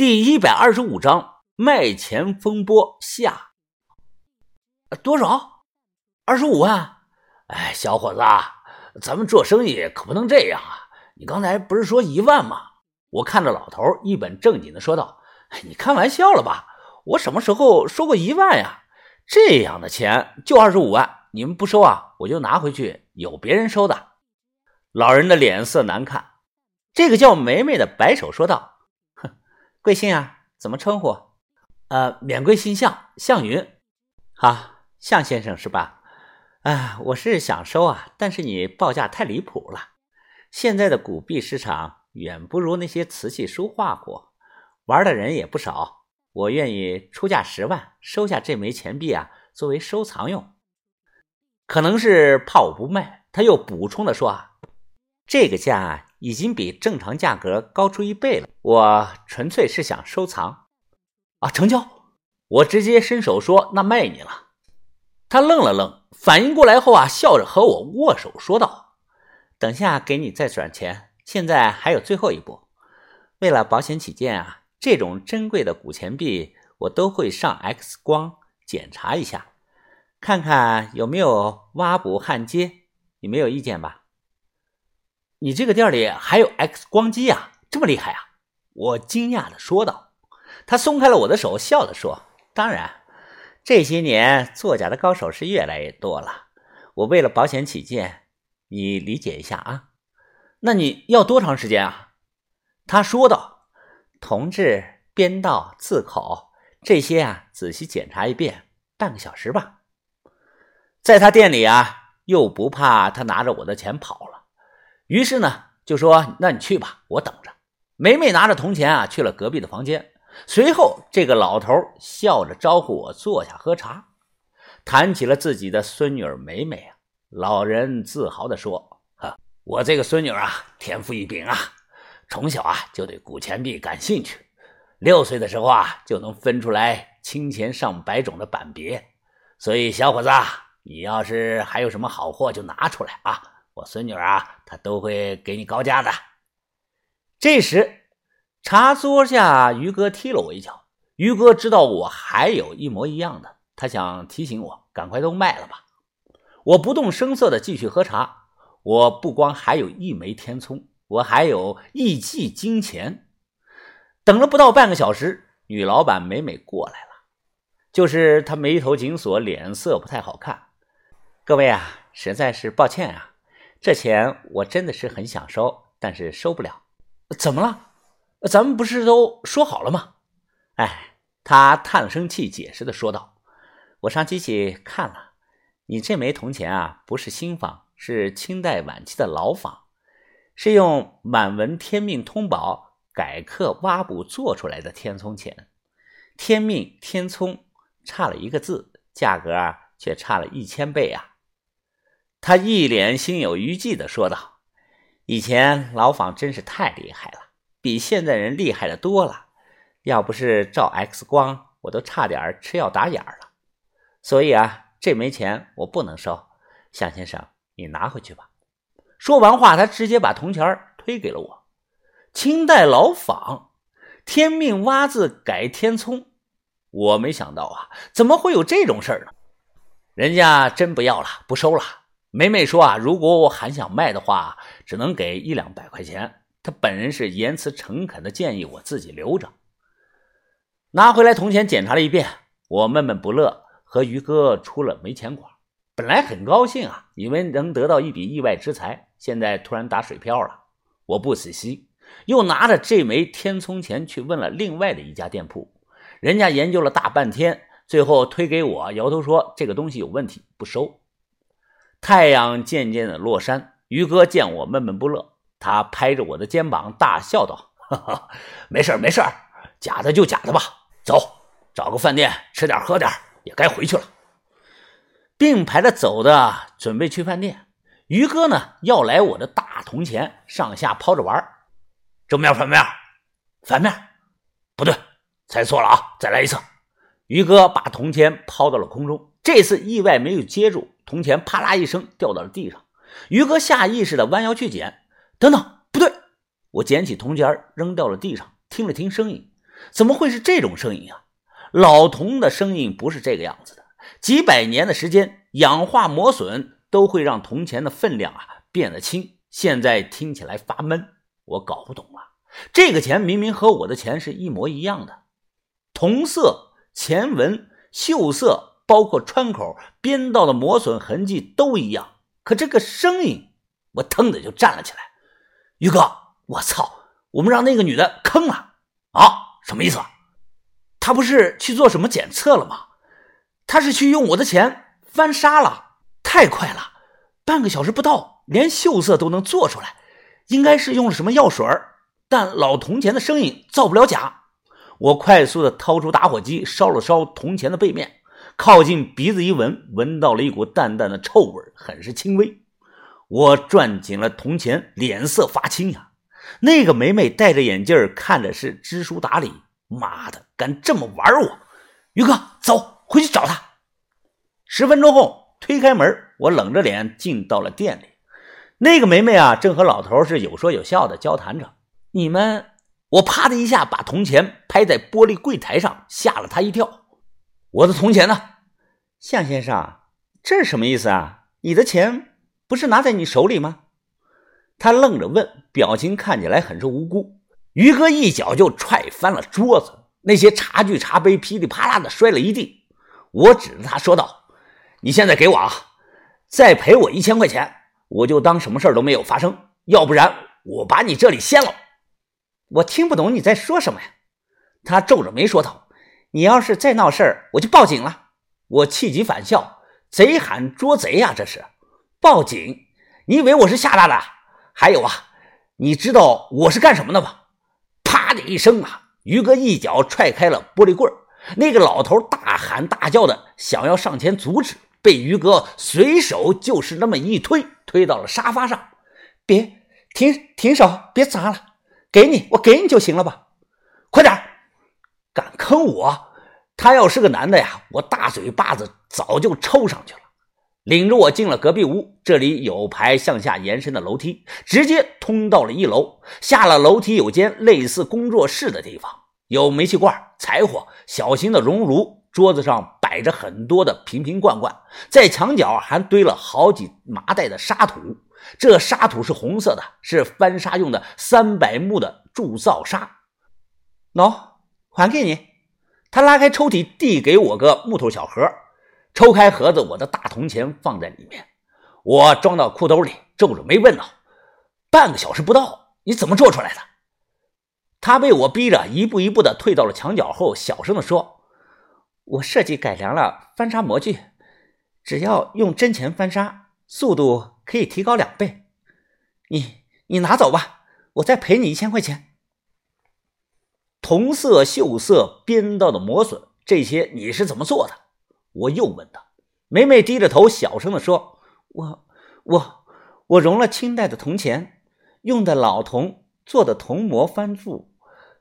第一百二十五章卖钱风波下。多少？二十五万？哎，小伙子，咱们做生意可不能这样啊！你刚才不是说一万吗？我看着老头一本正经的说道：“你开玩笑了吧？我什么时候说过一万呀？这样的钱就二十五万，你们不收啊，我就拿回去，有别人收的。”老人的脸色难看。这个叫梅梅的摆手说道。贵姓啊？怎么称呼？呃，免贵姓项，项云。好，项先生是吧？啊，我是想收啊，但是你报价太离谱了。现在的古币市场远不如那些瓷器书画过，玩的人也不少。我愿意出价十万，收下这枚钱币啊，作为收藏用。可能是怕我不卖，他又补充的说啊，这个价。已经比正常价格高出一倍了。我纯粹是想收藏，啊，成交！我直接伸手说：“那卖你了。”他愣了愣，反应过来后啊，笑着和我握手说道：“等下给你再转钱，现在还有最后一步。为了保险起见啊，这种珍贵的古钱币我都会上 X 光检查一下，看看有没有挖补焊接。你没有意见吧？”你这个店里还有 X 光机啊？这么厉害啊！我惊讶的说道。他松开了我的手，笑着说：“当然，这些年作假的高手是越来越多了。我为了保险起见，你理解一下啊。那你要多长时间啊？”他说道：“铜制、编道、字口这些啊，仔细检查一遍，半个小时吧。在他店里啊，又不怕他拿着我的钱跑了。”于是呢，就说：“那你去吧，我等着。”梅梅拿着铜钱啊，去了隔壁的房间。随后，这个老头笑着招呼我坐下喝茶，谈起了自己的孙女儿梅梅啊。老人自豪地说：“啊，我这个孙女啊，天赋异禀啊，从小啊就对古钱币感兴趣，六岁的时候啊就能分出来清钱上百种的版别。所以，小伙子，你要是还有什么好货，就拿出来啊。”我孙女啊，她都会给你高价的。这时，茶桌下，于哥踢了我一脚。于哥知道我还有一模一样的，他想提醒我赶快都卖了吧。我不动声色的继续喝茶。我不光还有一枚天聪，我还有一记金钱。等了不到半个小时，女老板美美过来了，就是她眉头紧锁，脸色不太好看。各位啊，实在是抱歉啊。这钱我真的是很想收，但是收不了。怎么了？咱们不是都说好了吗？哎，他叹了声气，解释的说道：“我上机器看了，你这枚铜钱啊，不是新仿，是清代晚期的老仿，是用满文天命通宝改刻挖补做出来的天聪钱。天命天聪差了一个字，价格却差了一千倍啊！”他一脸心有余悸的说道：“以前老仿真是太厉害了，比现在人厉害的多了。要不是照 X 光，我都差点吃药打眼了。所以啊，这枚钱我不能收。向先生，你拿回去吧。”说完话，他直接把铜钱推给了我。清代老仿，天命挖字改天聪，我没想到啊，怎么会有这种事儿呢？人家真不要了，不收了。梅梅说：“啊，如果我还想卖的话，只能给一两百块钱。她本人是言辞诚恳的，建议我自己留着。拿回来铜钱检查了一遍，我闷闷不乐，和于哥出了没钱馆。本来很高兴啊，以为能得到一笔意外之财，现在突然打水漂了。我不死心，又拿着这枚天聪钱去问了另外的一家店铺，人家研究了大半天，最后推给我，摇头说这个东西有问题，不收。”太阳渐渐的落山，于哥见我闷闷不乐，他拍着我的肩膀大笑道：“ 哈哈，没事没事假的就假的吧，走，找个饭店吃点喝点，也该回去了。”并排的走的，准备去饭店。于哥呢，要来我的大铜钱，上下抛着玩。正面反面，反面，不对，猜错了啊！再来一次。于哥把铜钱抛到了空中，这次意外没有接住。铜钱啪啦一声掉到了地上，于哥下意识的弯腰去捡。等等，不对！我捡起铜钱扔掉了地上，听了听声音，怎么会是这种声音啊？老铜的声音不是这个样子的。几百年的时间，氧化磨损都会让铜钱的分量啊变得轻，现在听起来发闷，我搞不懂了。这个钱明明和我的钱是一模一样的，铜色、钱纹、锈色，包括穿口、边道的磨损痕迹都一样，可这个声音，我腾的就站了起来。于哥，我操，我们让那个女的坑了啊？什么意思？她不是去做什么检测了吗？她是去用我的钱翻砂了，太快了，半个小时不到，连锈色都能做出来，应该是用了什么药水但老铜钱的声音造不了假。我快速的掏出打火机，烧了烧铜钱的背面，靠近鼻子一闻，闻到了一股淡淡的臭味，很是轻微。我攥紧了铜钱，脸色发青呀。那个梅梅戴着眼镜，看着是知书达理。妈的，敢这么玩我！于哥，走回去找他。十分钟后，推开门，我冷着脸进到了店里。那个梅梅啊，正和老头是有说有笑的交谈着。你们，我啪的一下把铜钱拍在玻璃柜台上，吓了他一跳。我的铜钱呢？向先生，这是什么意思啊？你的钱不是拿在你手里吗？他愣着问，表情看起来很是无辜。于哥一脚就踹翻了桌子，那些茶具茶杯噼里啪啦的摔了一地。我指着他说道：“你现在给我啊，再赔我一千块钱，我就当什么事都没有发生；要不然我把你这里掀了。”我听不懂你在说什么呀？他皱着眉说道：“你要是再闹事儿，我就报警了。”我气急反笑：“贼喊捉贼呀！这是报警？你以为我是吓大的？还有啊，你知道我是干什么的吗？”啪的一声啊，于哥一脚踹开了玻璃柜儿那个老头大喊大叫的想要上前阻止，被于哥随手就是那么一推，推到了沙发上。别停停手，别砸了，给你，我给你就行了吧？快点敢坑我！他要是个男的呀，我大嘴巴子早就抽上去了。领着我进了隔壁屋，这里有排向下延伸的楼梯，直接通到了一楼。下了楼梯，有间类似工作室的地方，有煤气罐、柴火、小型的熔炉，桌子上摆着很多的瓶瓶罐罐，在墙角还堆了好几麻袋的沙土。这沙土是红色的，是翻砂用的三百目的铸造砂。喏，还给你。他拉开抽屉，递给我个木头小盒。抽开盒子，我的大铜钱放在里面，我装到裤兜里，皱着眉问道：“半个小时不到，你怎么做出来的？”他被我逼着一步一步的退到了墙角后，小声的说：“我设计改良了翻砂模具，只要用真钱翻砂，速度可以提高两倍。你你拿走吧，我再赔你一千块钱。铜色、锈色、边道的磨损，这些你是怎么做的？”我又问道，梅梅低着头，小声的说：“我、我、我熔了清代的铜钱，用的老铜做的铜模翻铸，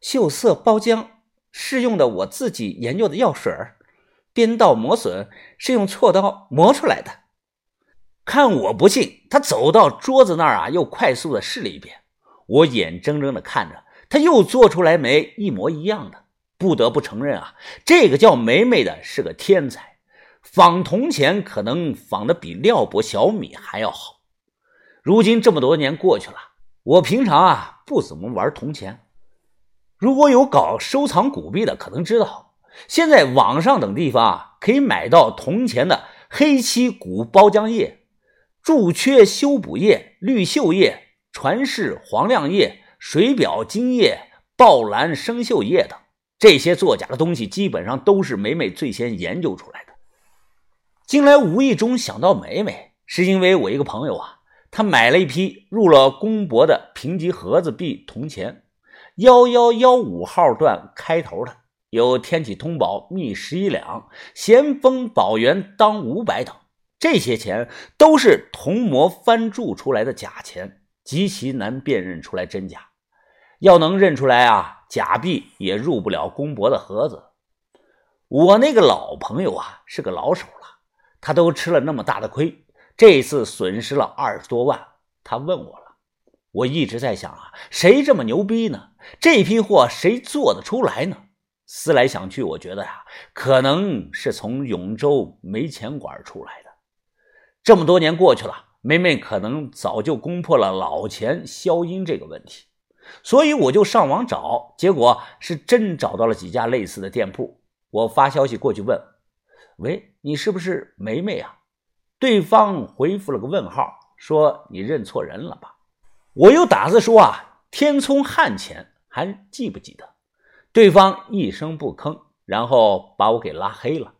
锈色包浆是用的我自己研究的药水边道磨损是用锉刀磨出来的。”看我不信，他走到桌子那儿啊，又快速的试了一遍。我眼睁睁的看着他又做出来枚一模一样的，不得不承认啊，这个叫梅梅的是个天才。仿铜钱可能仿的比廖伯小米还要好。如今这么多年过去了，我平常啊不怎么玩铜钱。如果有搞收藏古币的，可能知道，现在网上等地方啊可以买到铜钱的黑漆古包浆液、铸缺修补液、绿锈液、传世黄亮液、水表金液、宝蓝生锈液等这些作假的东西，基本上都是梅梅最先研究出来的。近来无意中想到梅梅，是因为我一个朋友啊，他买了一批入了公博的评级盒子币铜钱，幺幺幺五号段开头的，有天启通宝秘十一两、咸丰宝元当五百等，这些钱都是铜模翻铸出来的假钱，极其难辨认出来真假。要能认出来啊，假币也入不了公博的盒子。我那个老朋友啊，是个老手了。他都吃了那么大的亏，这次损失了二十多万。他问我了，我一直在想啊，谁这么牛逼呢？这批货谁做得出来呢？思来想去，我觉得呀，可能是从永州煤钱馆出来的。这么多年过去了，梅梅可能早就攻破了老钱消音这个问题，所以我就上网找，结果是真找到了几家类似的店铺。我发消息过去问：“喂，你是不是梅梅啊？”对方回复了个问号，说：“你认错人了吧？”我又打字说：“啊，天聪汉钱还记不记得？”对方一声不吭，然后把我给拉黑了。